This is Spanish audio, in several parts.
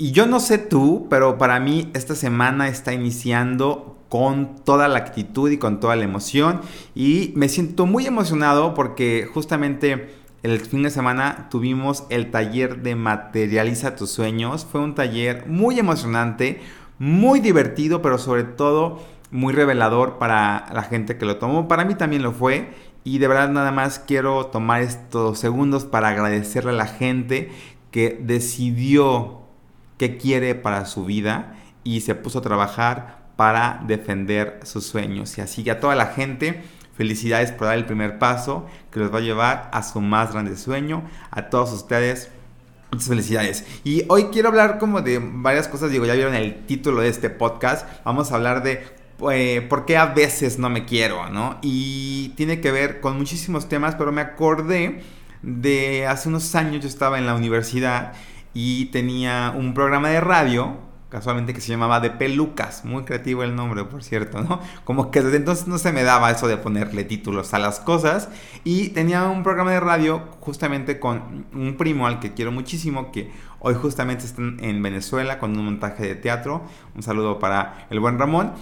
Y yo no sé tú, pero para mí esta semana está iniciando con toda la actitud y con toda la emoción. Y me siento muy emocionado porque justamente el fin de semana tuvimos el taller de Materializa tus sueños. Fue un taller muy emocionante, muy divertido, pero sobre todo muy revelador para la gente que lo tomó. Para mí también lo fue. Y de verdad nada más quiero tomar estos segundos para agradecerle a la gente que decidió qué quiere para su vida y se puso a trabajar para defender sus sueños. Y así a toda la gente, felicidades por dar el primer paso que los va a llevar a su más grande sueño. A todos ustedes, muchas felicidades. Y hoy quiero hablar como de varias cosas, digo, ya vieron el título de este podcast, vamos a hablar de eh, por qué a veces no me quiero, ¿no? Y tiene que ver con muchísimos temas, pero me acordé de hace unos años yo estaba en la universidad y tenía un programa de radio, casualmente que se llamaba De Pelucas, muy creativo el nombre, por cierto, ¿no? Como que desde entonces no se me daba eso de ponerle títulos a las cosas y tenía un programa de radio justamente con un primo al que quiero muchísimo, que hoy justamente está en Venezuela con un montaje de teatro, un saludo para el buen Ramón.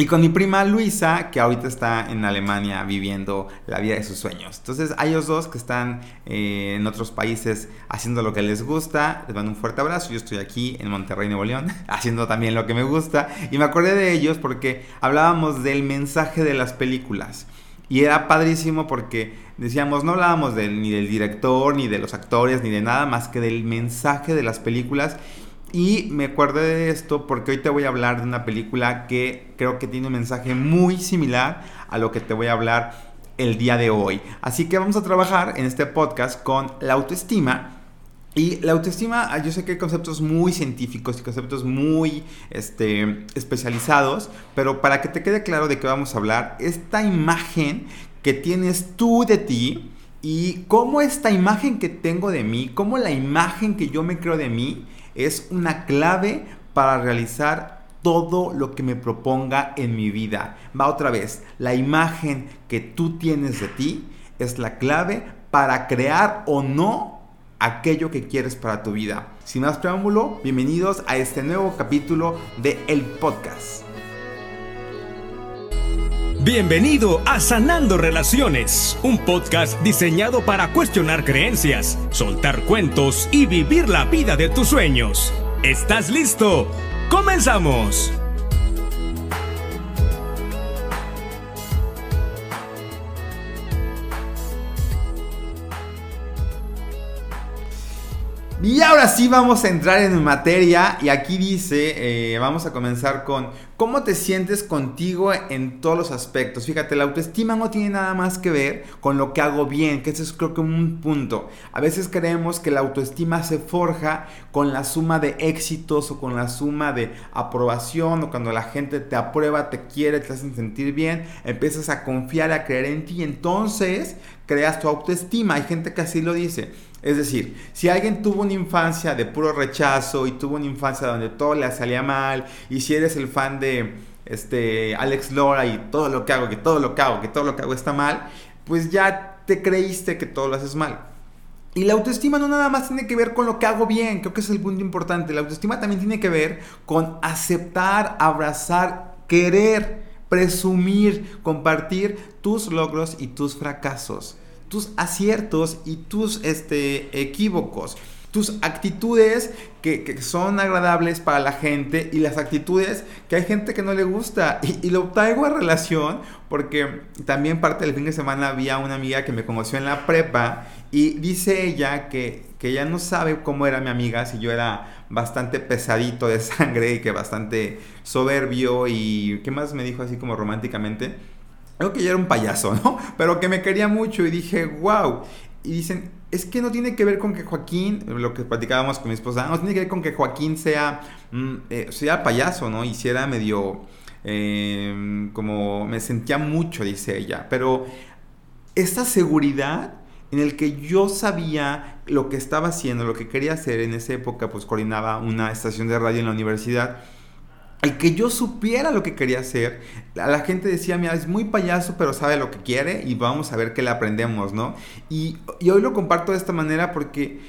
Y con mi prima Luisa, que ahorita está en Alemania viviendo la vida de sus sueños. Entonces, hay ellos dos que están eh, en otros países haciendo lo que les gusta. Les mando un fuerte abrazo. Yo estoy aquí en Monterrey, Nuevo León, haciendo también lo que me gusta. Y me acordé de ellos porque hablábamos del mensaje de las películas. Y era padrísimo porque decíamos, no hablábamos ni del director, ni de los actores, ni de nada más que del mensaje de las películas. Y me acuerdo de esto porque hoy te voy a hablar de una película que creo que tiene un mensaje muy similar a lo que te voy a hablar el día de hoy. Así que vamos a trabajar en este podcast con la autoestima. Y la autoestima, ah, yo sé que hay conceptos muy científicos y conceptos muy este, especializados, pero para que te quede claro de qué vamos a hablar, esta imagen que tienes tú de ti y cómo esta imagen que tengo de mí, cómo la imagen que yo me creo de mí, es una clave para realizar todo lo que me proponga en mi vida. Va otra vez, la imagen que tú tienes de ti es la clave para crear o no aquello que quieres para tu vida. Sin más preámbulo, bienvenidos a este nuevo capítulo de El Podcast. Bienvenido a Sanando Relaciones, un podcast diseñado para cuestionar creencias, soltar cuentos y vivir la vida de tus sueños. ¿Estás listo? ¡Comenzamos! Y ahora sí vamos a entrar en materia y aquí dice, eh, vamos a comenzar con cómo te sientes contigo en todos los aspectos. Fíjate, la autoestima no tiene nada más que ver con lo que hago bien, que ese es creo que un punto. A veces creemos que la autoestima se forja con la suma de éxitos o con la suma de aprobación o cuando la gente te aprueba, te quiere, te hacen sentir bien, empiezas a confiar, a creer en ti y entonces creas tu autoestima. Hay gente que así lo dice. Es decir, si alguien tuvo una infancia de puro rechazo y tuvo una infancia donde todo le salía mal, y si eres el fan de este, Alex Lora y todo lo que hago, que todo lo que hago, que todo lo que hago está mal, pues ya te creíste que todo lo haces mal. Y la autoestima no nada más tiene que ver con lo que hago bien, creo que es el punto importante. La autoestima también tiene que ver con aceptar, abrazar, querer, presumir, compartir tus logros y tus fracasos tus aciertos y tus este, equívocos tus actitudes que, son agradables para la gente y las actitudes que hay gente que no le gusta. Y, lo traigo a relación porque también parte del fin de semana había una amiga que me conoció en la prepa y dice ella que, que ella no sabe cómo era mi amiga, si yo era bastante pesadito de sangre y que bastante soberbio y ¿qué más me dijo así como románticamente? Creo que yo era un payaso, ¿no? Pero que me quería mucho y dije, wow. Y dicen, es que no tiene que ver con que Joaquín, lo que platicábamos con mi esposa, no tiene que ver con que Joaquín sea, mm, eh, sea payaso, ¿no? Hiciera medio, em, como me sentía mucho, dice ella. Pero esta seguridad en el que yo sabía lo que estaba haciendo, lo que quería hacer en esa época, pues coordinaba una estación de radio en la universidad el que yo supiera lo que quería hacer, la gente decía, mira, es muy payaso, pero sabe lo que quiere y vamos a ver qué le aprendemos, ¿no? Y, hoy lo comparto de esta manera porque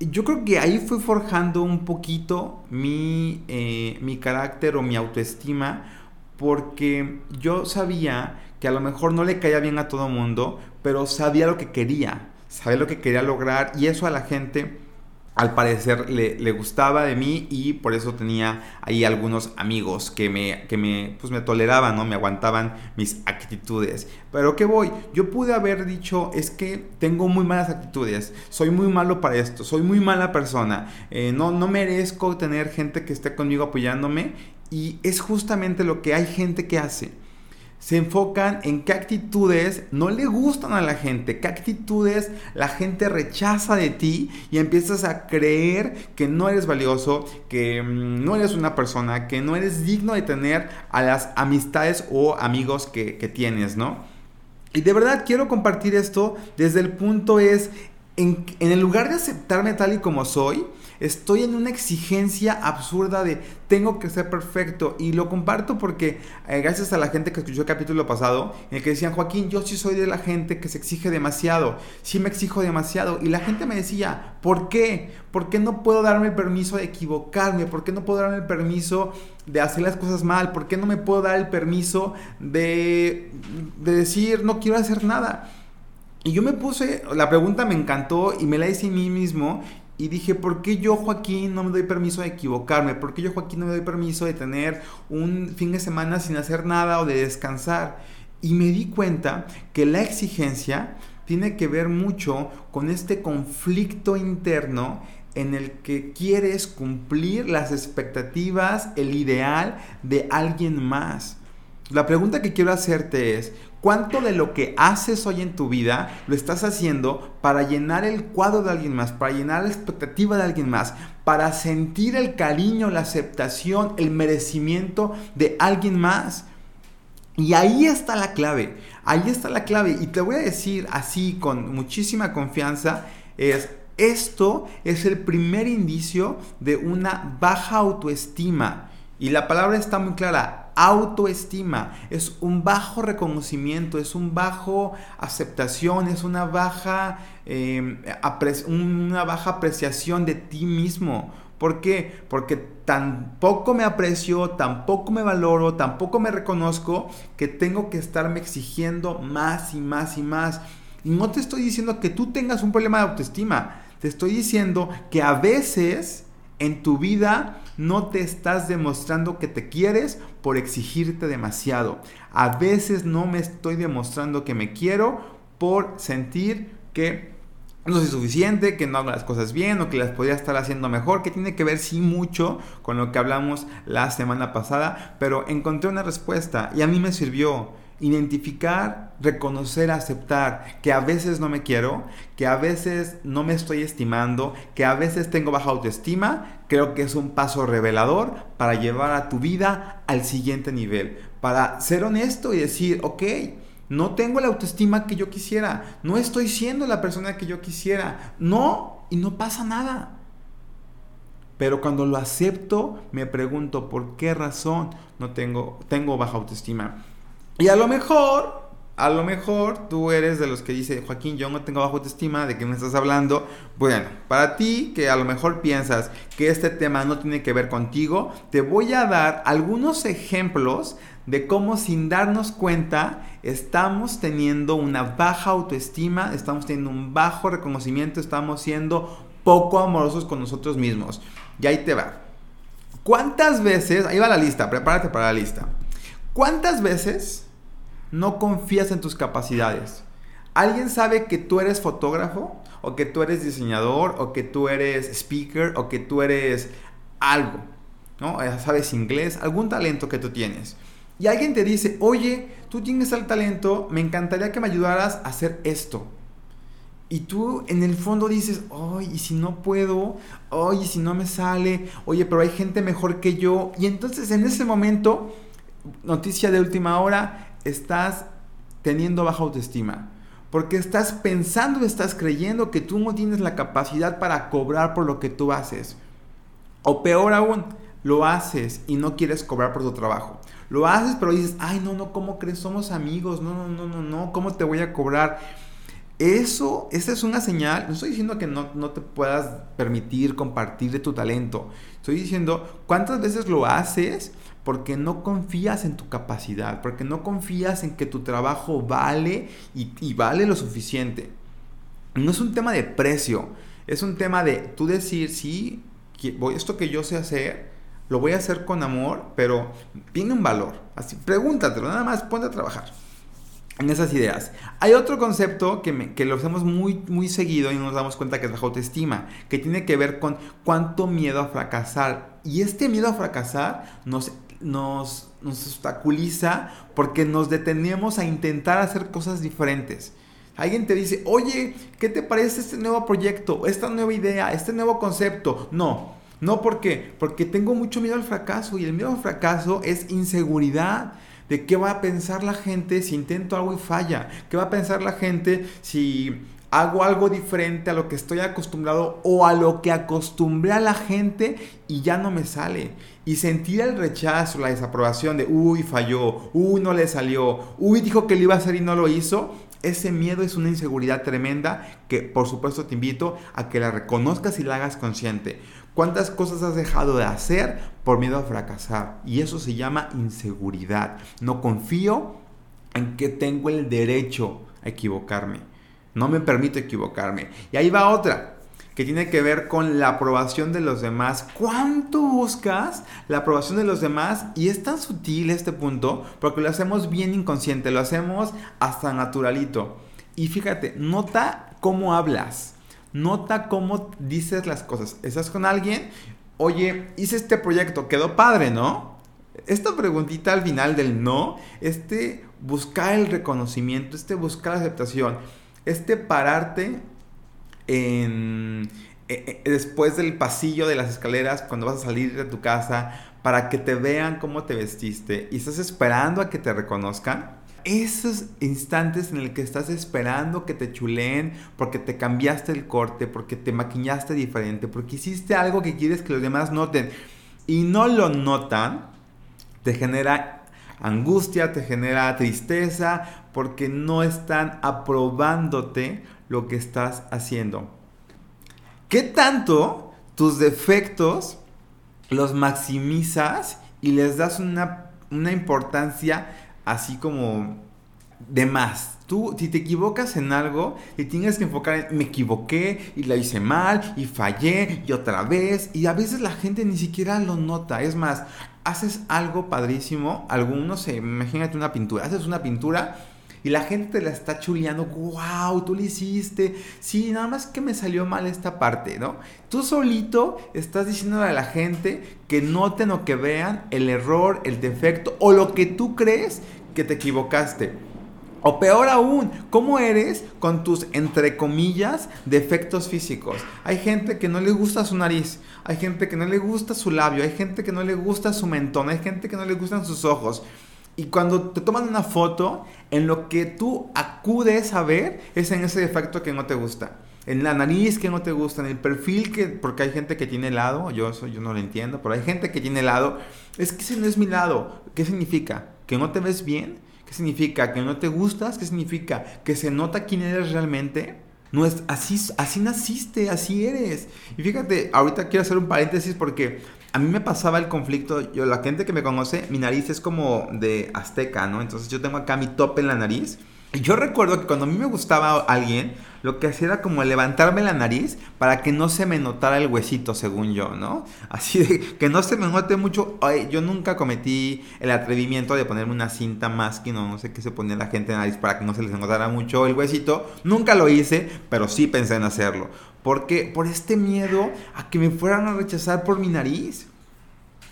yo creo que ahí fue forjando un poquito mi, eh, mi carácter o mi autoestima, porque yo sabía que a lo mejor no le caía bien a todo mundo, pero sabía lo que quería, sabía lo que quería lograr y eso a la gente al parecer le, gustaba de mí y por eso tenía ahí algunos amigos que me, que me, pues me toleraban, ¿no? Me aguantaban mis actitudes. Pero ¿qué voy? Yo pude haber dicho, es que tengo muy malas actitudes, soy muy malo para esto, soy muy mala persona, eh, no, no merezco tener gente que esté conmigo apoyándome y es justamente lo que hay gente que hace se enfocan en qué actitudes no le gustan a la gente, qué actitudes la gente rechaza de ti y empiezas a creer que no eres valioso, que mm, no eres una persona, que no eres digno de tener a las amistades o amigos que, tienes, ¿no? Y de verdad quiero compartir esto desde el punto es, en, en el lugar de aceptarme tal y como soy, Estoy en una exigencia absurda de tengo que ser perfecto. Y lo comparto porque eh, gracias a la gente que escuchó el capítulo pasado, en el que decían, Joaquín, yo sí soy de la gente que se exige demasiado. Sí me exijo demasiado. Y la gente me decía, ¿por qué? ¿Por qué no puedo darme el permiso de equivocarme? ¿Por qué no puedo darme el permiso de hacer las cosas mal? ¿Por qué no me puedo dar el permiso de, de decir, no quiero hacer nada? Y yo me puse, la pregunta me encantó y me la hice a mí mismo y dije, ¿por qué yo, Joaquín, no me doy permiso de equivocarme? ¿Por qué yo, Joaquín, no me doy permiso de tener un fin de semana sin hacer nada o de descansar? Y me di cuenta que la exigencia tiene que ver mucho con este conflicto interno en el que quieres cumplir las expectativas, el ideal de alguien más. La pregunta que quiero hacerte es, ¿Cuánto de lo que haces hoy en tu vida lo estás haciendo para llenar el cuadro de alguien más, para llenar la expectativa de alguien más, para sentir el cariño, la aceptación, el merecimiento de alguien más? Y ahí está la clave, ahí está la clave. Y te voy a decir así con muchísima confianza, es esto es el primer indicio de una baja autoestima. Y la palabra está muy clara, autoestima, es un bajo reconocimiento, es un bajo aceptación, es una baja, em, una baja apreciación de ti mismo. ¿Por qué? Porque tampoco me aprecio, tampoco me valoro, tampoco me reconozco que tengo que estarme exigiendo más y más y más. Y no te estoy diciendo que tú tengas un problema de autoestima, te estoy diciendo que a veces en tu vida no te estás demostrando que te quieres por exigirte demasiado. A veces no me estoy demostrando que me quiero por sentir que no soy suficiente, que no hago las cosas bien o que las podría estar haciendo mejor, que tiene que ver sí mucho con lo que hablamos la semana pasada, pero encontré una respuesta y a mí me sirvió identificar, reconocer, aceptar que a veces no me quiero, que a veces no me estoy estimando, que a veces tengo baja autoestima, creo que es un paso revelador para llevar a tu vida al siguiente nivel, para ser honesto y decir, ok, no tengo la autoestima que yo quisiera, no estoy siendo la persona que yo quisiera, no, y no pasa nada. Pero cuando lo acepto, me pregunto por qué razón no tengo, tengo baja autoestima. Y a lo mejor, a lo mejor tú eres de los que dice, Joaquín, yo no tengo bajo autoestima, ¿de qué me estás hablando? Bueno, para ti que a lo mejor piensas que este tema no tiene que ver contigo, te voy a dar algunos ejemplos de cómo sin darnos cuenta estamos teniendo una baja autoestima, estamos teniendo un bajo reconocimiento, estamos siendo poco amorosos con nosotros mismos. Y ahí te va. ¿Cuántas veces, ahí va la lista, prepárate para la lista. ¿Cuántas veces no confías en tus capacidades. ¿Alguien sabe que tú eres fotógrafo? ¿O que tú eres diseñador? ¿O que tú eres speaker? ¿O que tú eres algo? ¿No? ¿Sabes inglés? Algún talento que tú tienes. Y alguien te dice, oye, tú tienes el talento, me encantaría que me ayudaras a hacer esto. Y tú en el fondo dices, oye, ¿y si no puedo? Oye, si no me sale? Oye, pero hay gente mejor que yo. Y entonces en ese momento, noticia de última hora, estás teniendo baja autoestima. Porque estás pensando, estás creyendo que tú no tienes la capacidad para cobrar por lo que tú haces. O peor aún, lo haces y no quieres cobrar por tu trabajo. Lo haces pero dices, ay no, no, ¿cómo crees? Somos amigos, no, no, no, no, no, ¿cómo te voy a cobrar? Eso, esa es una señal. No estoy diciendo que no, no te puedas permitir compartir de tu talento. Estoy diciendo cuántas veces lo haces porque no confías en tu capacidad, porque no confías en que tu trabajo vale y, y vale lo suficiente. No es un tema de precio, es un tema de tú decir, sí, voy, esto que yo sé hacer, lo voy a hacer con amor, pero tiene un valor. Así, pregúntatelo, nada más ponte a trabajar en esas ideas. Hay otro concepto que, que, lo hacemos muy, muy seguido y nos damos cuenta que es la autoestima, que tiene que ver con cuánto miedo a fracasar. Y este miedo a fracasar nos, nos, nos obstaculiza porque nos detenemos a intentar hacer cosas diferentes. Alguien te dice, oye, ¿qué te parece este nuevo proyecto, esta nueva idea, este nuevo concepto? No, no, ¿por qué? Porque tengo mucho miedo al fracaso y el miedo al fracaso es inseguridad de qué va a pensar la gente si intento algo y falla, qué va a pensar la gente si hago algo diferente a lo que estoy acostumbrado o a lo que acostumbré a la gente y ya no me sale. Y sentir el rechazo, la desaprobación de, uy, falló, uy, no le salió, uy, dijo que lo iba a hacer y no lo hizo, ese miedo es una inseguridad tremenda que por supuesto te invito a que la reconozcas y la hagas consciente. ¿Cuántas cosas has dejado de hacer por miedo a fracasar? Y eso se llama inseguridad. No confío en que tengo el derecho a equivocarme. No me permito equivocarme. Y ahí va otra que tiene que ver con la aprobación de los demás. ¿Cuánto buscas la aprobación de los demás? Y es tan sutil este punto porque lo hacemos bien inconsciente, lo hacemos hasta naturalito. Y fíjate, nota cómo hablas, nota cómo dices las cosas. Estás con alguien, oye, hice este proyecto, quedó padre, ¿no? Esta preguntita al final del no, este buscar el reconocimiento, este buscar la aceptación, este pararte en, e, e, después del pasillo de las escaleras cuando vas a salir de tu casa para que te vean cómo te vestiste y estás esperando a que te reconozcan. Esos instantes en el que estás esperando que te chuleen porque te cambiaste el corte, porque te maquillaste diferente, porque hiciste algo que quieres que los demás noten y no lo notan, te genera angustia, te genera tristeza, porque no están aprobándote lo que estás haciendo. ¿Qué tanto tus defectos los maximizas y les das una, importancia así como de más? Tú, si te equivocas en algo, te tienes que enfocar en me equivoqué y la hice mal y fallé y otra vez. Y a veces la gente ni siquiera lo nota. Es más, haces algo padrísimo. Algunos, imagínate una pintura, haces una pintura y la gente te la está chuleando, wow, tú lo hiciste, sí, nada más que me salió mal esta parte, ¿no? Tú solito estás diciendo a la gente que noten o que vean el error, el defecto o lo que tú crees que te equivocaste. O peor aún, ¿cómo eres con tus, entre comillas, defectos físicos? Hay gente que no le gusta su nariz, hay gente que no le gusta su labio, hay gente que no le gusta su mentón, hay gente que no le gustan sus ojos. Y cuando te toman una foto, en lo que tú acudes a ver es en ese defecto que no te gusta. En la nariz que no te gusta, en el perfil que, porque hay gente que tiene lado, yo eso yo no lo entiendo, pero hay gente que tiene lado. Es que ese no es mi lado. ¿Qué significa? ¿Que no te ves bien? ¿Qué significa? ¿Que no te gustas? ¿Qué significa? ¿Que se nota quién eres realmente? No es así, así naciste, así eres. Y fíjate, ahorita quiero hacer un paréntesis porque a mí me pasaba el conflicto, yo la gente que me conoce, mi nariz es como de azteca, ¿no? Entonces yo tengo acá mi tope en la nariz. Yo recuerdo que cuando a mí me gustaba alguien, lo que hacía era como levantarme la nariz para que no se me notara el huesito, según yo, ¿no? Así de que no se me note mucho. Ay, yo nunca cometí el atrevimiento de ponerme una cinta masking o no sé qué se ponía la gente en la nariz para que no se les notara mucho el huesito. Nunca lo hice, pero sí pensé en hacerlo. Porque por este miedo a que me fueran a rechazar por mi nariz.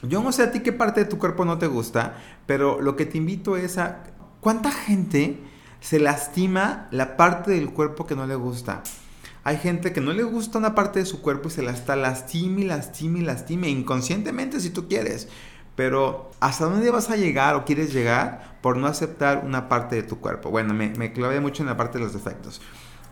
Yo no sé a ti qué parte de tu cuerpo no te gusta, pero lo que te invito es a cuánta gente se lastima la parte del cuerpo que no le gusta. Hay gente que no le gusta una parte de su cuerpo y se la está lastima y lastima, inconscientemente si tú quieres. Pero ¿hasta dónde vas a llegar o quieres llegar por no aceptar una parte de tu cuerpo? Bueno, me, me mucho en la parte de los defectos.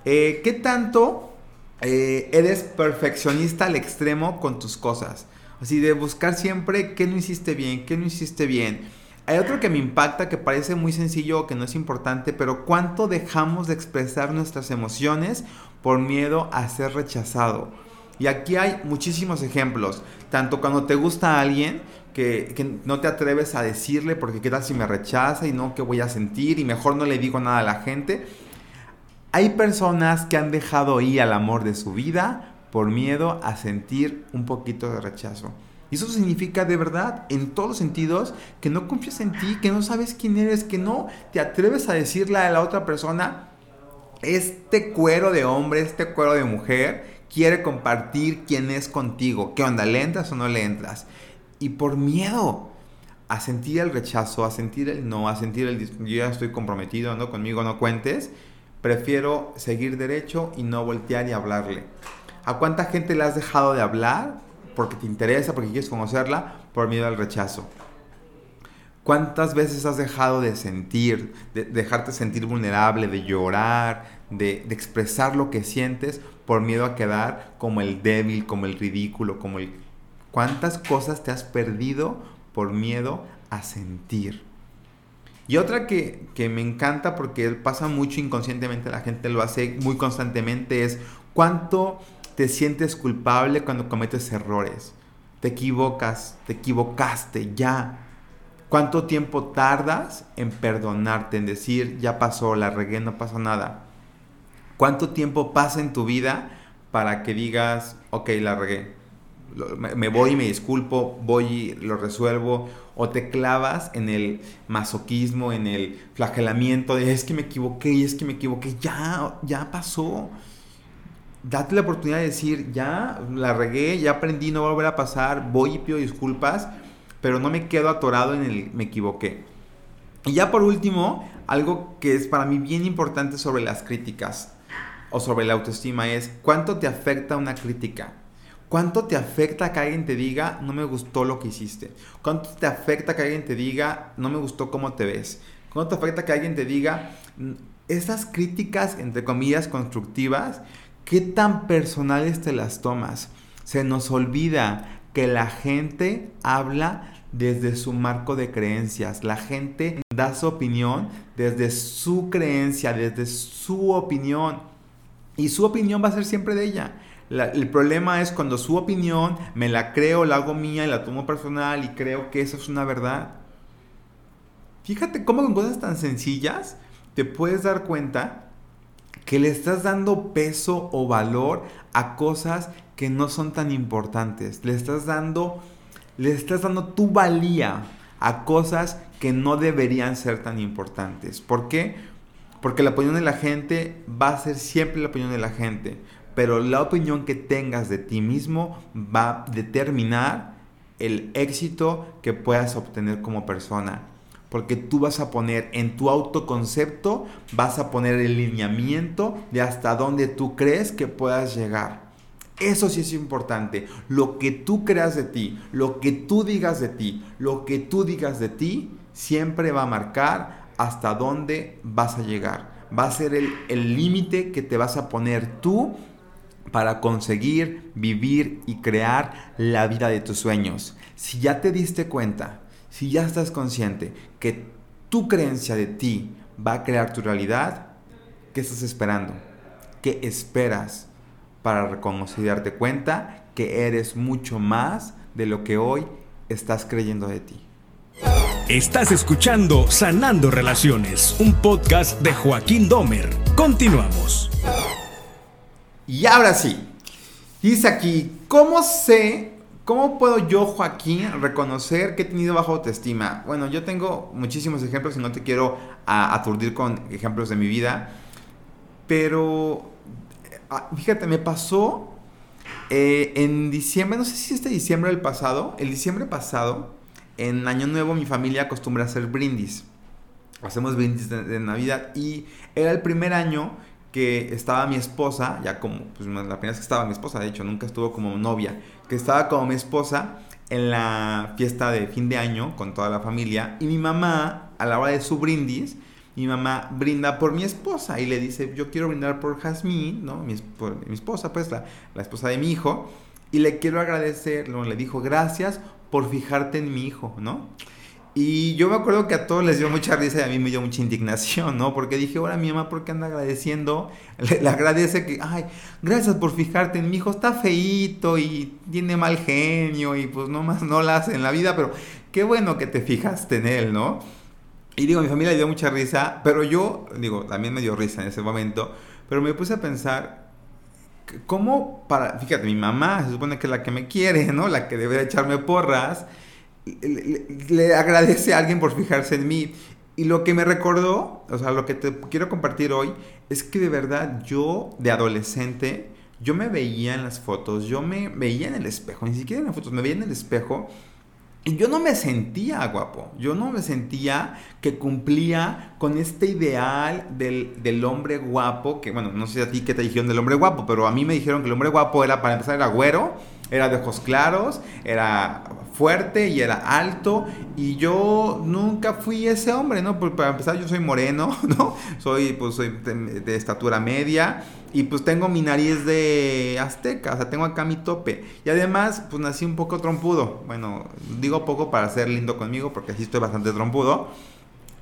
Eh, ¿Qué tanto eh, eres perfeccionista al extremo con tus cosas. Así de buscar siempre qué no hiciste bien, qué no hiciste bien. Hay otro que me impacta que parece muy sencillo, que no es importante, pero ¿cuánto dejamos de expresar nuestras emociones por miedo a ser rechazado? Y aquí hay muchísimos ejemplos, tanto cuando te gusta a alguien que, no te atreves a decirle porque qué tal si me rechaza y no qué voy a sentir y mejor no le digo nada a la gente. Hay personas que han dejado ir al amor de su vida por miedo a sentir un poquito de rechazo. Y eso significa de verdad, en todos los sentidos, que no confías en ti, que no sabes quién eres, que no te atreves a decirle a la otra persona, este cuero de hombre, este cuero de mujer, quiere compartir quién es contigo. ¿Qué onda? ¿Le entras o no le entras? Y por miedo a sentir el rechazo, a sentir el no, a sentir el yo ya estoy comprometido, ¿no? Conmigo no cuentes, prefiero seguir derecho y no voltear y hablarle. ¿A cuánta gente le has dejado de hablar porque te interesa, porque quieres conocerla, por miedo al rechazo? ¿Cuántas veces has dejado de sentir, de dejarte sentir vulnerable, de llorar, de, expresar lo que sientes por miedo a quedar como el débil, como el ridículo, como el ¿Cuántas cosas te has perdido por miedo a sentir? Y otra que, me encanta porque pasa mucho inconscientemente, la gente lo hace muy constantemente, es cuánto te sientes culpable cuando cometes errores. Te equivocas, te equivocaste, ya. ¿Cuánto tiempo tardas en perdonarte, en decir, ya pasó, la regué, no pasó nada? ¿Cuánto tiempo pasa en tu vida para que digas, ok, la regué? me voy y me disculpo, voy y lo resuelvo, o te clavas en el masoquismo, en el flagelamiento de es que me equivoqué es que me equivoqué, ya, ya pasó. Date la oportunidad de decir, ya la regué, ya aprendí, no va a volver a pasar, voy y pido disculpas, pero no me quedo atorado en el me equivoqué. Y ya por último, algo que es para mí bien importante sobre las críticas o sobre la autoestima es cuánto te afecta una crítica. ¿Cuánto te afecta que alguien te diga, no me gustó lo que hiciste? ¿Cuánto te afecta que alguien te diga, no me gustó cómo te ves? ¿Cuánto te afecta que alguien te diga, esas críticas, entre comillas, constructivas, qué tan personales te las tomas? Se nos olvida que la gente habla desde su marco de creencias. La gente da su opinión desde su creencia, desde su opinión. Y su opinión va a ser siempre de ella el problema es cuando su opinión me la creo, la hago mía y la tomo personal y creo que eso es una verdad. Fíjate cómo con cosas tan sencillas te puedes dar cuenta que le estás dando peso o valor a cosas que no son tan importantes. Le estás dando, le estás dando tu valía a cosas que no deberían ser tan importantes. ¿Por qué? Porque la opinión de la gente va a ser siempre la opinión de la gente pero la opinión que tengas de ti mismo va a determinar el éxito que puedas obtener como persona. Porque tú vas a poner en tu autoconcepto, vas a poner el lineamiento de hasta dónde tú crees que puedas llegar. Eso sí es importante. Lo que tú creas de ti, lo que tú digas de ti, lo que tú digas de ti, siempre va a marcar hasta dónde vas a llegar. Va a ser el límite que te vas a poner tú para conseguir vivir y crear la vida de tus sueños. Si ya te diste cuenta, si ya estás consciente que tu creencia de ti va a crear tu realidad, ¿qué estás esperando? ¿Qué esperas para reconocer y darte cuenta que eres mucho más de lo que hoy estás creyendo de ti? Estás escuchando Sanando Relaciones, un podcast de Joaquín Domer. Continuamos. Y ahora sí, dice aquí, ¿cómo sé, cómo puedo yo, Joaquín, reconocer que he tenido baja autoestima? Bueno, yo tengo muchísimos ejemplos y no te quiero aturdir con ejemplos de mi vida, pero ah, fíjate, me pasó eh, en diciembre, no sé si este diciembre del pasado, el diciembre pasado, en Año Nuevo mi familia acostumbra hacer brindis. Hacemos brindis de Navidad y era el primer año que estaba mi esposa, ya como, pues la primera vez que estaba mi esposa, de hecho, nunca estuvo como novia, que estaba como mi esposa en la fiesta de fin de año con toda la familia y mi mamá, a la hora de su brindis, mi mamá brinda por mi esposa y le dice, yo quiero brindar por Jazmín, ¿no? Mi, por, mi esposa, pues la, la, esposa de mi hijo, y le quiero agradecer, le dijo, gracias por fijarte en mi hijo, ¿no? Y yo me acuerdo que a todos les dio mucha risa y a mí me dio mucha indignación, ¿no? Porque dije, ahora mi mamá, ¿por qué anda agradeciendo? Le, agradece que, ay, gracias por fijarte en mi hijo, está feito y tiene mal genio y pues no más no la hace en la vida, pero qué bueno que te fijaste en él, ¿no? Y digo, mi familia le dio mucha risa, pero yo, digo, también me dio risa en ese momento, pero me puse a pensar, ¿cómo para, fíjate, mi mamá se supone que es la que me quiere, ¿no? La que debe echarme porras le, agradece a alguien por fijarse en mí. Y lo que me recordó, o sea, lo que te quiero compartir hoy, es que de verdad yo, de adolescente, yo me veía en las fotos, yo me veía en el espejo, ni siquiera en las fotos, me veía en el espejo y yo no me sentía guapo, yo no me sentía que cumplía con este ideal del, del, hombre guapo, que bueno, no sé a ti qué te dijeron del hombre guapo, pero a mí me dijeron que el hombre guapo era, para empezar, era güero, era de ojos claros, era fuerte y era alto y yo nunca fui ese hombre, ¿no? Pues para empezar yo soy moreno, ¿no? Soy pues de, estatura media y pues tengo mi nariz de azteca, o sea, tengo acá mi tope. Y además pues nací un poco trompudo. Bueno, digo poco para ser lindo conmigo porque así estoy bastante trompudo.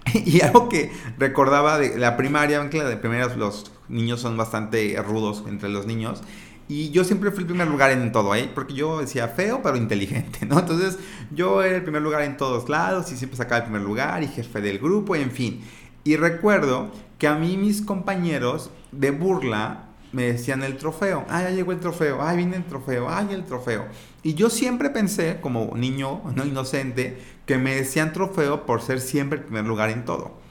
Y algo que recordaba de la primaria, que de primeras los niños son bastante rudos entre los niños. Y yo siempre fui el primer lugar en todo, ¿eh? Porque yo decía feo, pero inteligente, ¿no? Entonces yo era el primer lugar en todos lados y siempre sacaba el primer lugar y jefe del grupo, en fin. Y recuerdo que a mí mis compañeros de burla me decían el trofeo. Ah, ya llegó el trofeo. Ay, viene el trofeo. Ay, el trofeo. Y yo siempre pensé, como niño no inocente, que me decían trofeo por ser siempre el primer lugar en todo.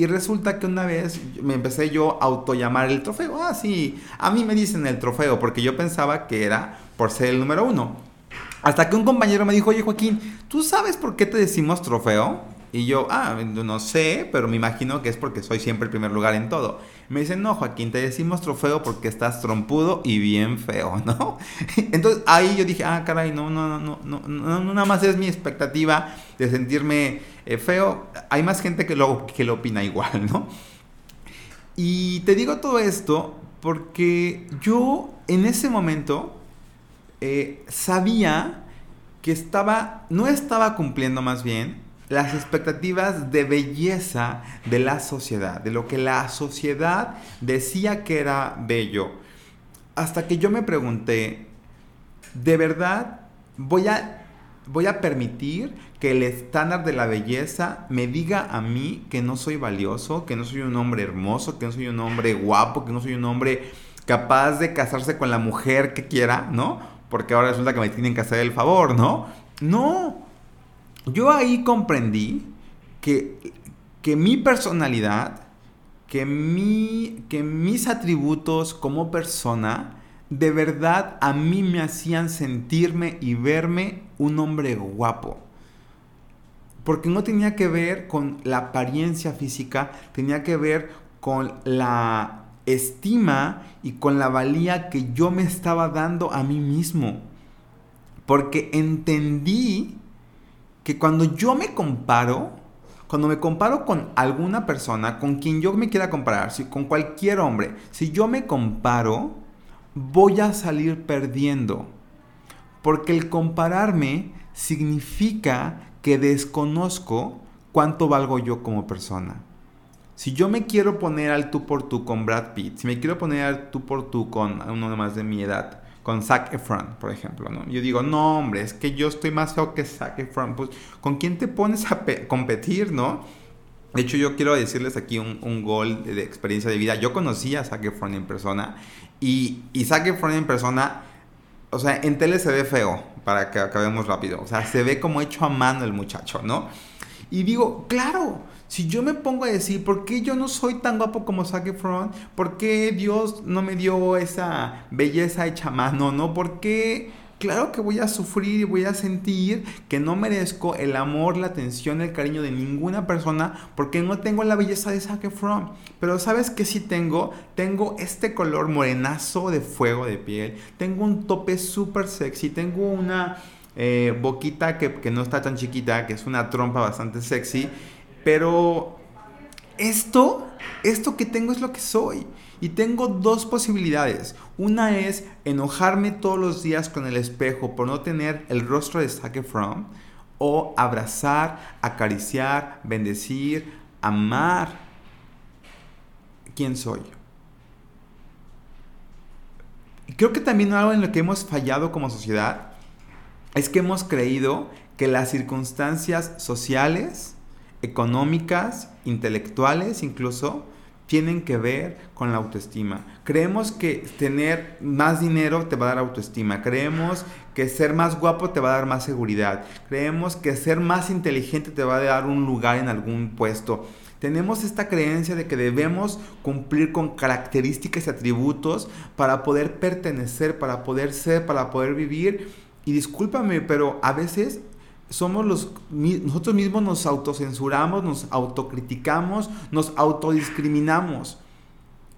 Y resulta que una vez me empecé yo a autollamar el trofeo. Ah, sí, a mí me dicen el trofeo porque yo pensaba que era por ser el número uno. Hasta que un compañero me dijo, oye Joaquín, ¿tú sabes por qué te decimos trofeo? Y yo, ah, no sé, pero me imagino que es porque soy siempre el primer lugar en todo. Me dicen, no, Joaquín, te decimos trofeo porque estás trompudo y bien feo, ¿no? Entonces ahí yo dije, ah, caray, no, no, no, no, no, no, nada más es mi expectativa de sentirme eh, feo. Hay más gente que lo, que lo opina igual, ¿no? Y te digo todo esto porque yo en ese momento eh, sabía que estaba, no estaba cumpliendo más bien las expectativas de belleza de la sociedad, de lo que la sociedad decía que era bello. Hasta que yo me pregunté, ¿de verdad voy a, voy a permitir que el estándar de la belleza me diga a mí que no soy valioso, que no soy un hombre hermoso, que no soy un hombre guapo, que no soy un hombre capaz de casarse con la mujer que quiera, ¿no? Porque ahora resulta que me tienen que hacer el favor, ¿no? No, yo ahí comprendí que, que mi personalidad, que, mi, que mis atributos como persona, de verdad a mí me hacían sentirme y verme un hombre guapo. Porque no tenía que ver con la apariencia física, tenía que ver con la estima y con la valía que yo me estaba dando a mí mismo. Porque entendí que cuando yo me comparo, cuando me comparo con alguna persona, con quien yo me quiera comparar, si, con cualquier hombre, si yo me comparo, voy a salir perdiendo. Porque el compararme significa que desconozco cuánto valgo yo como persona. Si yo me quiero poner al tú por tú con Brad Pitt, si me quiero poner al tú por tú con uno más de mi edad, con Zac Efron, por ejemplo, ¿no? Yo digo, no, hombre, es que yo estoy más feo que Zac Efron. Pues, ¿con quién te pones a competir, no? De hecho, yo quiero decirles aquí un, gol de, experiencia de vida. Yo conocí a Zac Efron en persona y, y Zac Efron en persona, o sea, en tele se ve feo, para que acabemos rápido. O sea, se ve como hecho a mano el muchacho, ¿no? Y digo, claro, si yo me pongo a decir, ¿por qué yo no soy tan guapo como Zac Efron? ¿Por qué Dios no me dio esa belleza hecha mano? ¿No? ¿Por qué? Claro que voy a sufrir y voy a sentir que no merezco el amor, la atención, el cariño de ninguna persona porque no tengo la belleza de Zac Efron. Pero ¿sabes qué sí tengo? Tengo este color morenazo de fuego de piel. Tengo un tope súper sexy. Tengo una eh, boquita que, que no está tan chiquita, que es una trompa bastante sexy pero esto, esto que tengo es lo que soy. Y tengo dos posibilidades. Una es enojarme todos los días con el espejo por no tener el rostro de Zac Efron. o abrazar, acariciar, bendecir, amar quién soy. Creo que también algo en lo que hemos fallado como sociedad es que hemos creído que las circunstancias sociales, económicas, intelectuales incluso, tienen que ver con la autoestima. Creemos que tener más dinero te va a dar autoestima. Creemos que ser más guapo te va a dar más seguridad. Creemos que ser más inteligente te va a dar un lugar en algún puesto. Tenemos esta creencia de que debemos cumplir con características y atributos para poder pertenecer, para poder ser, para poder vivir. Y discúlpame, pero a veces somos los nosotros mismos nos autocensuramos, nos autocriticamos, nos autodiscriminamos.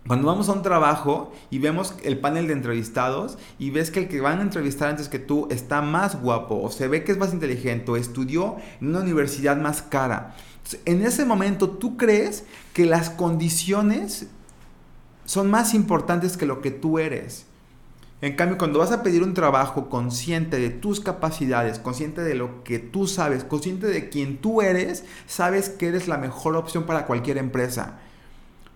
Cuando vamos a un trabajo y vemos el panel de entrevistados y ves que el que van a entrevistar antes que tú está más guapo o se ve que es más inteligente o estudió en una universidad más cara. en ese momento tú crees que las condiciones son más importantes que lo que tú eres. En cambio, cuando vas a pedir un trabajo consciente de tus capacidades, consciente de lo que tú sabes, consciente de quién tú eres, sabes que eres la mejor opción para cualquier empresa.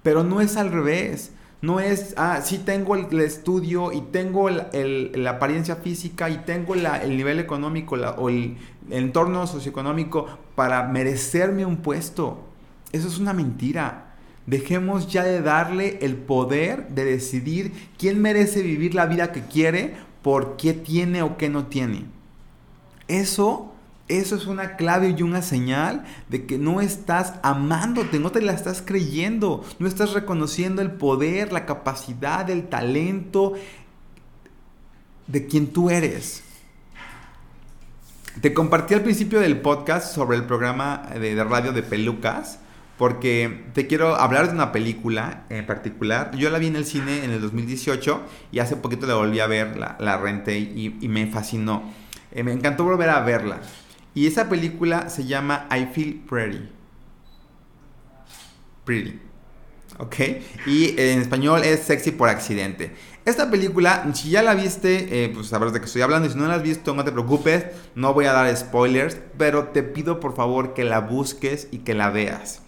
Pero no es al revés. No es, ah, sí tengo el, estudio y tengo la apariencia física y tengo el nivel económico o el, el entorno socioeconómico para merecerme un puesto. Eso es una mentira. Dejemos ya de darle el poder de decidir quién merece vivir la vida que quiere, por qué tiene o qué no tiene. Eso, eso es una clave y una señal de que no estás amándote, no te la estás creyendo, no estás reconociendo el poder, la capacidad, el talento de quien tú eres. Te compartí al principio del podcast sobre el programa de radio de pelucas porque te quiero hablar de una película en particular. Yo la vi en el cine en el 2018 y hace poquito la volví a ver, la, la renté y, me fascinó. Eh, me encantó volver a verla. Y esa película se llama I Feel Pretty. Pretty. ¿Ok? Y en español es Sexy por accidente. Esta película, si ya la viste, eh, pues sabrás de qué estoy hablando. Y si no la has visto, no te preocupes. No voy a dar spoilers. Pero te pido por favor que la busques y que la veas.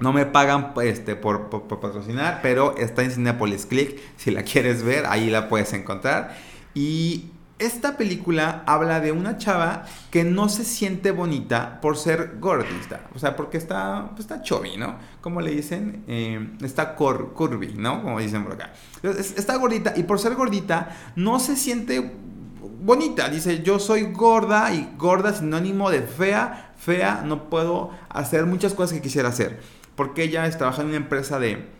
No me pagan este, por, patrocinar, pero está en Cinepolis Click. Si la quieres ver, ahí la puedes encontrar. Y esta película habla de una chava que no se siente bonita por ser gordista. O sea, porque está, pues está chubby, ¿no? Como le dicen, eh, está curvy, ¿no? Como dicen por acá. Entonces, está gordita y por ser gordita no se siente bonita. Dice, yo soy gorda y gorda sinónimo de fea. Fea, no puedo hacer muchas cosas que quisiera hacer porque ella trabaja en una empresa de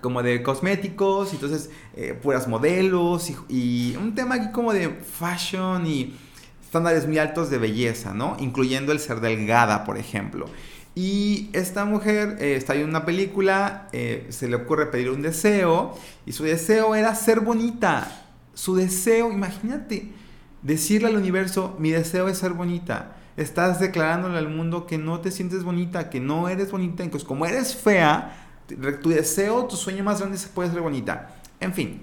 como de cosméticos, y entonces eh, puras modelos y, un tema aquí como de fashion y estándares muy altos de belleza, ¿no? Incluyendo el ser delgada, por ejemplo. Y esta mujer eh, está en una película, eh, se le ocurre pedir un deseo y su deseo era ser bonita. Su deseo, imagínate, decirle al universo, mi deseo es ser bonita estás declarándole al mundo que no te sientes bonita, que no eres bonita, entonces como eres fea, tu deseo, tu sueño más grande se puede ser bonita. En fin,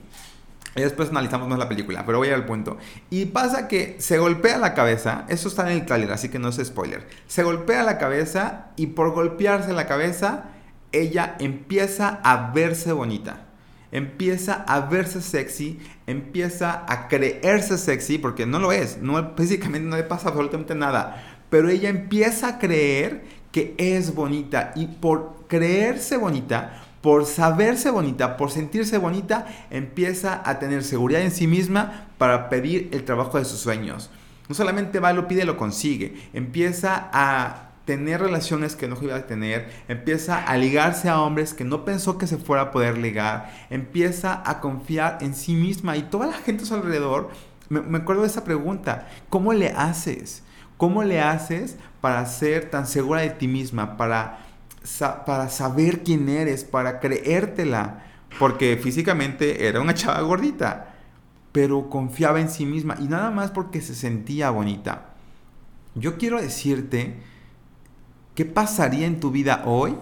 y después analizamos más la película, pero voy al punto. Y pasa que se golpea la cabeza, eso está en el trailer, así que no es spoiler. Se golpea la cabeza y por golpearse la cabeza, ella empieza a verse bonita empieza a verse sexy, empieza a creerse sexy, porque no lo es, no, físicamente no le pasa absolutamente nada, pero ella empieza a creer que es bonita y por creerse bonita, por saberse bonita, por sentirse bonita, empieza a tener seguridad en sí misma para pedir el trabajo de sus sueños. No solamente va, lo pide, lo consigue. Empieza a tener relaciones que no iba a tener, empieza a ligarse a hombres que no pensó que se fuera a poder ligar, empieza a confiar en sí misma y toda la gente a su alrededor, me, acuerdo de esa pregunta, ¿cómo le haces? ¿Cómo le haces para ser tan segura de ti misma, para, para saber quién eres, para creértela? Porque físicamente era una chava gordita, pero confiaba en sí misma y nada más porque se sentía bonita. Yo quiero decirte ¿Qué pasaría en tu vida hoy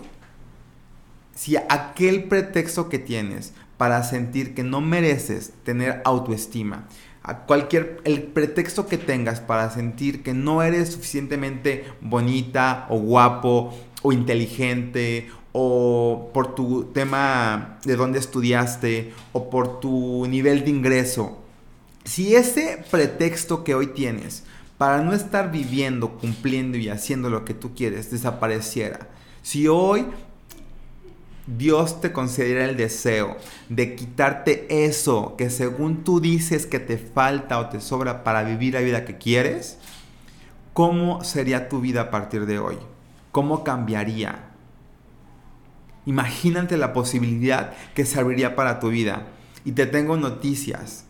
si aquel pretexto que tienes para sentir que no mereces tener autoestima, a cualquier, el pretexto que tengas para sentir que no eres suficientemente bonita o guapo o inteligente o por tu tema de dónde estudiaste o por tu nivel de ingreso. Si ese pretexto que hoy tienes para no estar viviendo, cumpliendo y haciendo lo que tú quieres desapareciera, si hoy Dios te concediera el deseo de quitarte eso que según tú dices que te falta o te sobra para vivir la vida que quieres, ¿cómo sería tu vida a partir de hoy? ¿Cómo cambiaría? Imagínate la posibilidad que se abriría para tu vida. Y te tengo noticias.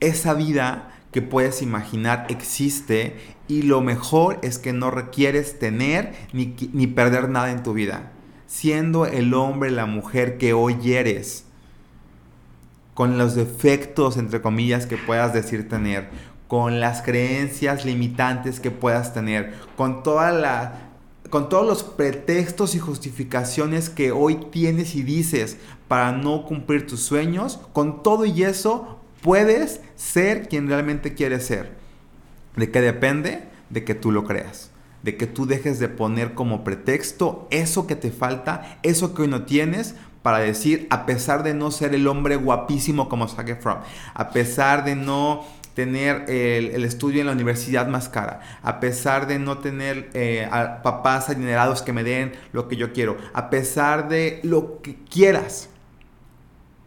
Esa vida que puedes imaginar existe y lo mejor es que no requieres tener ni, ni perder nada en tu vida. Siendo el hombre, la mujer que hoy eres, con los defectos, entre comillas, que puedas decir tener, con las creencias limitantes que puedas tener, con toda la con todos los pretextos y justificaciones que hoy tienes y dices para no cumplir tus sueños, con todo y eso puedes ser quien realmente quieres ser. ¿De qué depende? De que tú lo creas de que tú dejes de poner como pretexto eso que te falta, eso que hoy no tienes, para decir, a pesar de no ser el hombre guapísimo como Zac Efron, a pesar de no tener el, estudio en la universidad más cara, a pesar de no tener eh, papás adinerados que me den lo que yo quiero, a pesar de lo que quieras,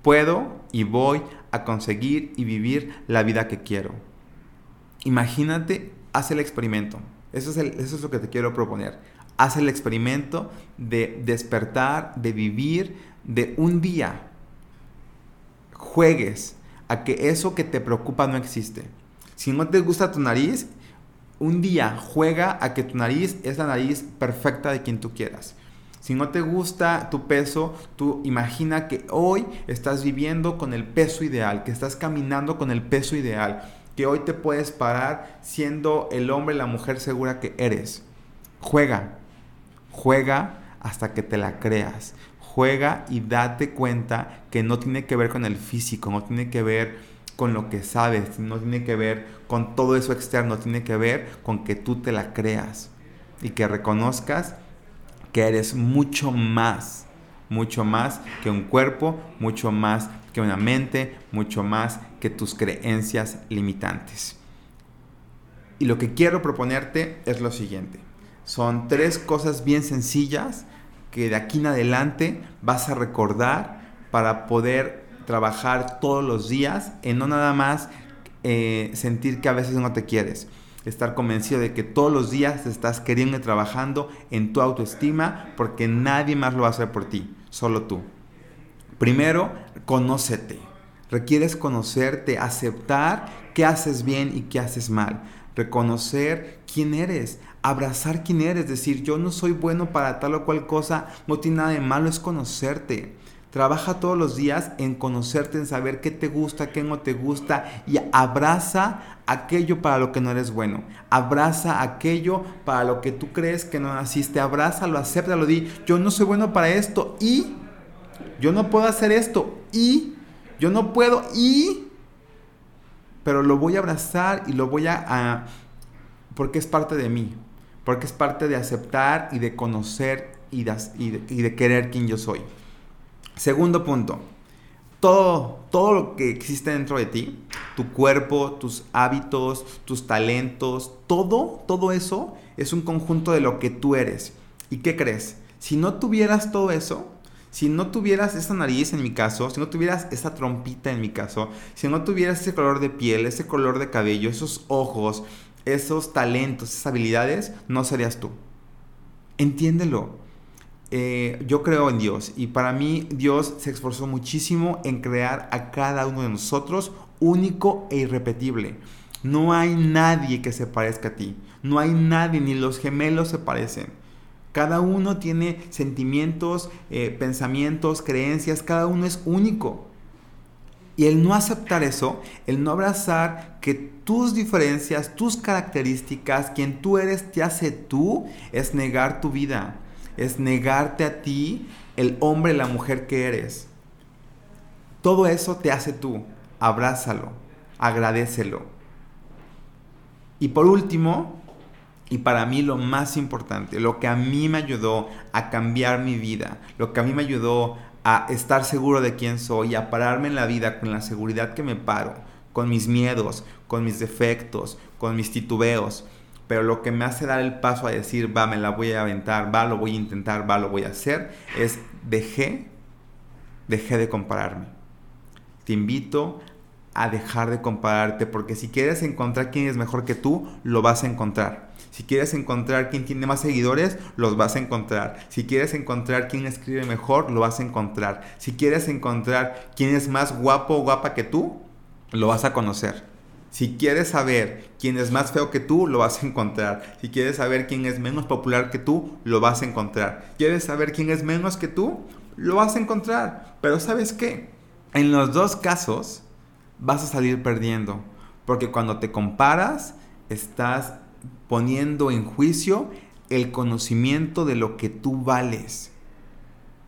puedo y voy a conseguir y vivir la vida que quiero. Imagínate, haz el experimento. Eso es, eso es lo que te quiero proponer. Haz el experimento de despertar, de vivir, de un día. Juegues a que eso que te preocupa no existe. Si no te gusta tu nariz, un día juega a que tu nariz es la nariz perfecta de quien tú quieras. Si no te gusta tu peso, tú imagina que hoy estás viviendo con el peso ideal, que estás caminando con el peso ideal que hoy te puedes parar siendo el hombre, la mujer segura que eres. Juega, juega hasta que te la creas. Juega y date cuenta que no tiene que ver con el físico, no tiene que ver con lo que sabes, no tiene que ver con todo eso externo, tiene que ver con que tú te la creas y que reconozcas que eres mucho más, mucho más que un cuerpo, mucho más que una mente, mucho más que tus creencias limitantes. Y lo que quiero proponerte es lo siguiente. Son tres cosas bien sencillas que de aquí en adelante vas a recordar para poder trabajar todos los días en no nada más eh, sentir que a veces no te quieres. Estar convencido de que todos los días estás queriendo y trabajando en tu autoestima porque nadie más lo va a hacer por ti, solo tú. Primero, conócete. Requieres conocerte, aceptar qué haces bien y qué haces mal. Reconocer quién eres, abrazar quién eres, decir yo no soy bueno para tal o cual cosa, no tiene nada de malo, es conocerte. Trabaja todos los días en conocerte, en saber qué te gusta, qué no te gusta y abraza aquello para lo que no eres bueno. Abraza aquello para lo que tú crees que no naciste. Abrázalo, acéptalo, di yo no soy bueno para esto y yo no puedo hacer esto y yo no puedo y pero lo voy a abrazar y lo voy a, porque es parte de mí, porque es parte de aceptar y de conocer y de, y de, querer quien yo soy. Segundo punto, todo, todo lo que existe dentro de ti, tu cuerpo, tus hábitos, tus talentos, todo, todo eso es un conjunto de lo que tú eres. ¿Y qué crees? Si no tuvieras todo eso, si no tuvieras esa nariz en mi caso, si no tuvieras esa trompita en mi caso, si no tuvieras ese color de piel, ese color de cabello, esos ojos, esos talentos, esas habilidades, no serías tú. Entiéndelo. Eh, yo creo en Dios y para mí Dios se esforzó muchísimo en crear a cada uno de nosotros único e irrepetible. No hay nadie que se parezca a ti. No hay nadie, ni los gemelos se parecen. Cada uno tiene sentimientos, eh, pensamientos, creencias, cada uno es único. Y el no aceptar eso, el no abrazar que tus diferencias, tus características, quien tú eres te hace tú, es negar tu vida, es negarte a ti, el hombre, la mujer que eres. Todo eso te hace tú, abrázalo, agradecelo. Y por último, y para mí lo más importante, lo que a mí me ayudó a cambiar mi vida, lo que a mí me ayudó a estar seguro de quién soy, a pararme en la vida con la seguridad que me paro, con mis miedos, con mis defectos, con mis titubeos. Pero lo que me hace dar el paso a decir, va, me la voy a aventar, va, lo voy a intentar, va, lo voy a hacer, es dejé, dejé de compararme. Te invito a dejar de compararte, porque si quieres encontrar quién es mejor que tú, lo vas a encontrar. Si quieres encontrar quién tiene más seguidores, los vas a encontrar. Si quieres encontrar quién escribe mejor, lo vas a encontrar. Si quieres encontrar quién es más guapo o guapa que tú, lo vas a conocer. Si quieres saber quién es más feo que tú, lo vas a encontrar. Si quieres saber quién es menos popular que tú, lo vas a encontrar. ¿Quieres saber quién es menos que tú? Lo vas a encontrar. Pero ¿sabes qué? En los dos casos vas a salir perdiendo. Porque cuando te comparas, estás poniendo en juicio el conocimiento de lo que tú vales.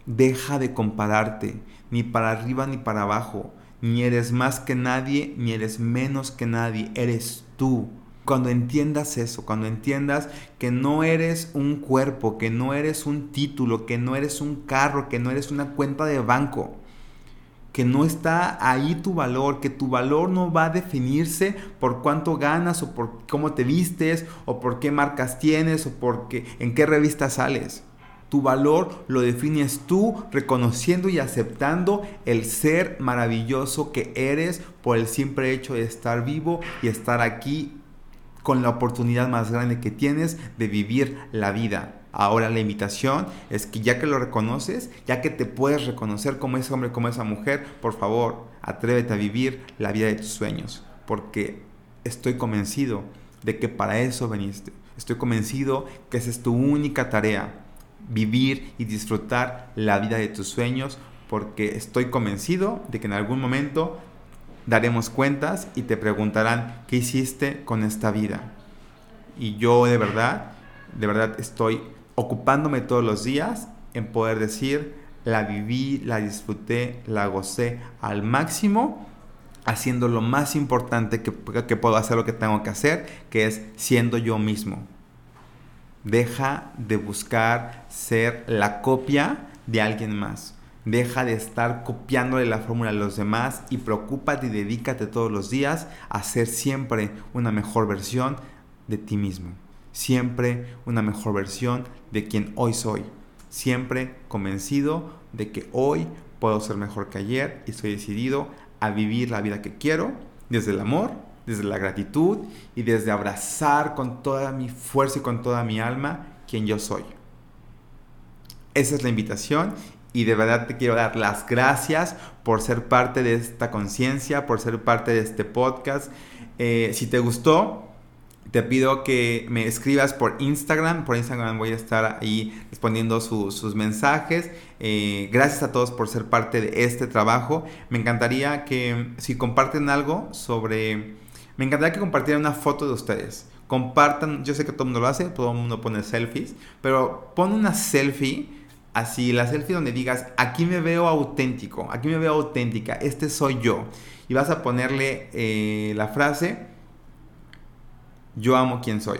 Deja de compararte, ni para arriba ni para abajo. Ni eres más que nadie, ni eres menos que nadie. Eres tú. Cuando entiendas eso, cuando entiendas que no eres un cuerpo, que no eres un título, que no eres un carro, que no eres una cuenta de banco, que no está ahí tu valor, que tu valor no va a definirse por cuánto ganas o por cómo te vistes o por qué marcas tienes o por qué, en qué revista sales. Tu valor lo defines tú reconociendo y aceptando el ser maravilloso que eres por el simple hecho de estar vivo y estar aquí con la oportunidad más grande que tienes de vivir la vida. Ahora la invitación es que ya que lo reconoces, ya que te puedes reconocer como ese hombre, como esa mujer, por favor, atrévete a vivir la vida de tus sueños, porque estoy convencido de que para eso veniste. Estoy convencido que esa es tu única tarea, vivir y disfrutar la vida de tus sueños, porque estoy convencido de que en algún momento daremos cuentas y te preguntarán qué hiciste con esta vida. Y yo de verdad, de verdad estoy ocupándome todos los días en poder decir, la viví, la disfruté, la gocé al máximo, haciendo lo más importante que, que puedo hacer, lo que tengo que hacer, que es siendo yo mismo. Deja de buscar ser la copia de alguien más. Deja de estar copiándole la fórmula a los demás y preocúpate y dedícate todos los días a ser siempre una mejor versión de ti mismo siempre una mejor versión de quien hoy soy. Siempre convencido de que hoy puedo ser mejor que ayer y estoy decidido a vivir la vida que quiero desde el amor, desde la gratitud y desde abrazar con toda mi fuerza y con toda mi alma quien yo soy. Esa es la invitación y de verdad te quiero dar las gracias por ser parte de esta conciencia, por ser parte de este podcast. Eh, si te gustó, te pido que me escribas por Instagram. Por Instagram voy a estar ahí respondiendo sus mensajes. Eh, gracias a todos por ser parte de este trabajo. Me encantaría que si comparten algo sobre... Me encantaría que compartieran una foto de ustedes. Compartan, yo sé que todo el mundo lo hace, todo el mundo pone selfies, pero pon una selfie, así, la selfie donde digas, aquí me veo auténtico, aquí me veo auténtica, este soy yo. Y vas a ponerle eh, la frase, yo amo quien soy.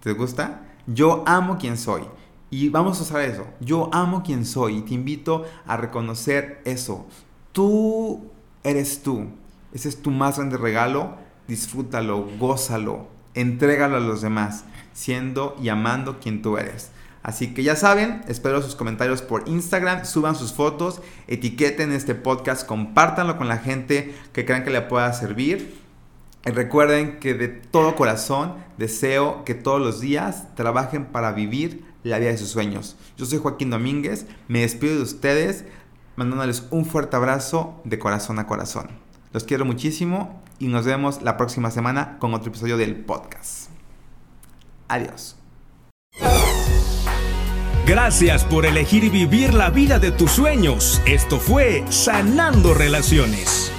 ¿Te gusta? Yo amo quien soy. Y vamos a usar eso. Yo amo quien soy. Y te invito a reconocer eso. Tú eres tú. Ese es tu más grande regalo. Disfrútalo, gózalo, entrégalo a los demás, siendo y amando quien tú eres. Así que ya saben, espero sus comentarios por Instagram, suban sus fotos, etiqueten este podcast, compártanlo con la gente que crean que le pueda servir. Y recuerden que de todo corazón deseo que todos los días trabajen para vivir la vida de sus sueños. Yo soy Joaquín Domínguez, me despido de ustedes mandándoles un fuerte abrazo de corazón a corazón. Los quiero muchísimo y nos vemos la próxima semana con otro episodio del podcast. Adiós. Gracias por elegir vivir la vida de tus sueños. Esto fue Sanando Relaciones.